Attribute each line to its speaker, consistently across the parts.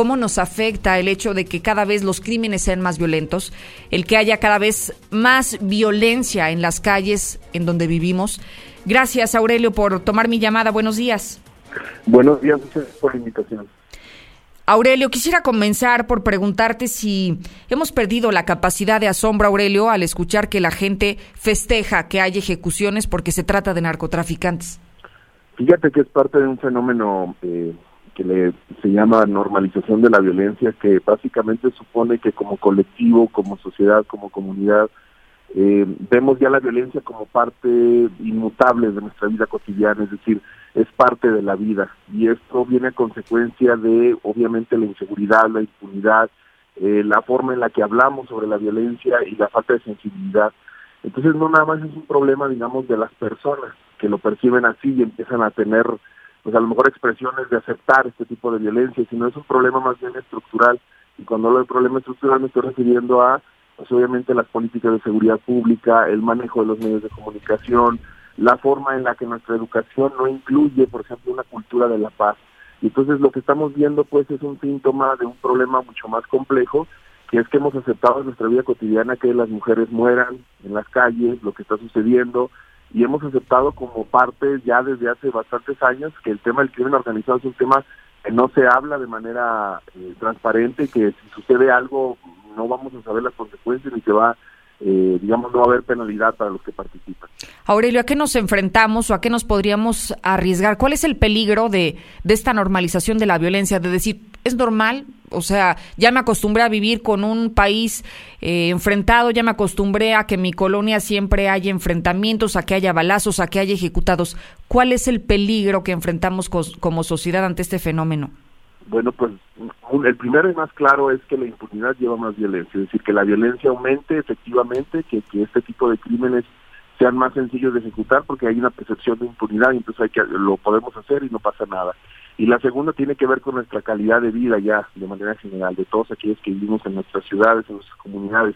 Speaker 1: cómo nos afecta el hecho de que cada vez los crímenes sean más violentos, el que haya cada vez más violencia en las calles en donde vivimos. Gracias, Aurelio, por tomar mi llamada. Buenos días.
Speaker 2: Buenos días, muchas gracias por la invitación.
Speaker 1: Aurelio, quisiera comenzar por preguntarte si hemos perdido la capacidad de asombro, Aurelio, al escuchar que la gente festeja que hay ejecuciones porque se trata de narcotraficantes.
Speaker 2: Fíjate que es parte de un fenómeno eh, que le, se llama normalización de la violencia, que básicamente supone que como colectivo, como sociedad, como comunidad, eh, vemos ya la violencia como parte inmutable de nuestra vida cotidiana, es decir, es parte de la vida. Y esto viene a consecuencia de, obviamente, la inseguridad, la impunidad, eh, la forma en la que hablamos sobre la violencia y la falta de sensibilidad. Entonces no nada más es un problema, digamos, de las personas que lo perciben así y empiezan a tener, pues a lo mejor expresiones de aceptar este tipo de violencia, sino es un problema más bien estructural. Y cuando hablo de problema estructural me estoy refiriendo a, pues obviamente las políticas de seguridad pública, el manejo de los medios de comunicación, la forma en la que nuestra educación no incluye, por ejemplo, una cultura de la paz. Y entonces lo que estamos viendo pues es un síntoma de un problema mucho más complejo, que es que hemos aceptado en nuestra vida cotidiana que las mujeres mueran en las calles, lo que está sucediendo, y hemos aceptado como parte ya desde hace bastantes años que el tema del crimen organizado es un tema que no se habla de manera eh, transparente, que si sucede algo no vamos a saber las consecuencias ni se va eh, digamos, no va a haber penalidad para los que participan.
Speaker 1: Aurelio, ¿a qué nos enfrentamos o a qué nos podríamos arriesgar? ¿Cuál es el peligro de, de esta normalización de la violencia? De decir, es normal, o sea, ya me acostumbré a vivir con un país eh, enfrentado, ya me acostumbré a que en mi colonia siempre haya enfrentamientos, a que haya balazos, a que haya ejecutados. ¿Cuál es el peligro que enfrentamos como sociedad ante este fenómeno?
Speaker 2: Bueno, pues el primero y más claro es que la impunidad lleva más violencia, es decir, que la violencia aumente efectivamente, que, que este tipo de crímenes sean más sencillos de ejecutar porque hay una percepción de impunidad y entonces hay que lo podemos hacer y no pasa nada. Y la segunda tiene que ver con nuestra calidad de vida ya, de manera general, de todos aquellos que vivimos en nuestras ciudades, en nuestras comunidades.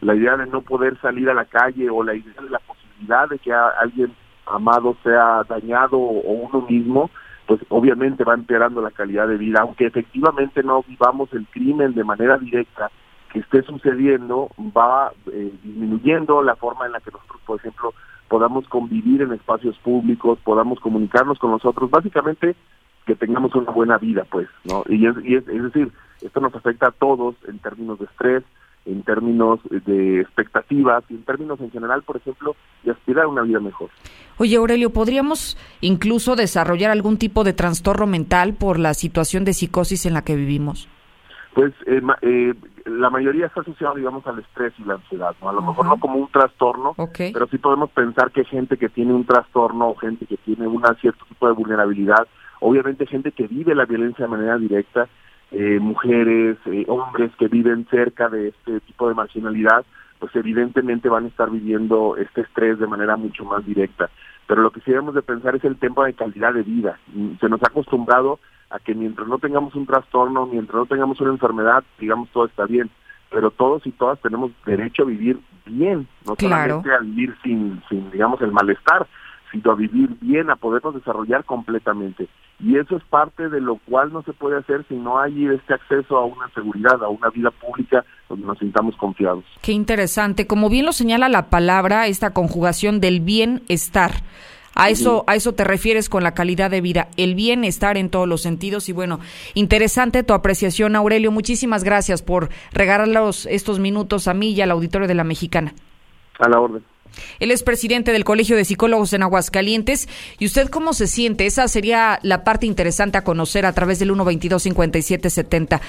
Speaker 2: La idea de no poder salir a la calle o la idea de la posibilidad de que alguien amado sea dañado o uno mismo, pues obviamente va empeorando la calidad de vida, aunque efectivamente no vivamos el crimen de manera directa que esté sucediendo, va eh, disminuyendo la forma en la que nosotros, por ejemplo, podamos convivir en espacios públicos, podamos comunicarnos con nosotros, básicamente que tengamos una buena vida, pues, ¿no? Y es, y es, es decir, esto nos afecta a todos en términos de estrés, en términos de expectativas y en términos en general, por ejemplo, de aspirar a una vida mejor.
Speaker 1: Oye, Aurelio, ¿podríamos incluso desarrollar algún tipo de trastorno mental por la situación de psicosis en la que vivimos?
Speaker 2: Pues eh, eh, la mayoría está asociado, digamos, al estrés y la ansiedad, ¿no? A lo mejor no como un trastorno, pero sí podemos pensar que gente que tiene un trastorno o gente que tiene un cierto tipo de vulnerabilidad, obviamente gente que vive la violencia de manera directa, eh, mujeres, eh, hombres que viven cerca de este tipo de marginalidad, pues evidentemente van a estar viviendo este estrés de manera mucho más directa. Pero lo que sí debemos de pensar es el tema de calidad de vida. Se nos ha acostumbrado a que mientras no tengamos un trastorno, mientras no tengamos una enfermedad, digamos todo está bien. Pero todos y todas tenemos derecho a vivir bien, no solamente a vivir sin, sin, digamos, el malestar, sino a vivir bien, a podernos desarrollar completamente. Y eso es parte de lo cual no se puede hacer si no hay este acceso a una seguridad, a una vida pública donde nos sintamos confiados.
Speaker 1: Qué interesante. Como bien lo señala la palabra, esta conjugación del bienestar. A eso, a eso te refieres con la calidad de vida, el bienestar en todos los sentidos. Y bueno, interesante tu apreciación, Aurelio. Muchísimas gracias por regalarlos estos minutos a mí y al auditorio de la Mexicana.
Speaker 2: A la orden.
Speaker 1: Él es presidente del Colegio de Psicólogos en Aguascalientes. ¿Y usted cómo se siente? Esa sería la parte interesante a conocer a través del 122 5770.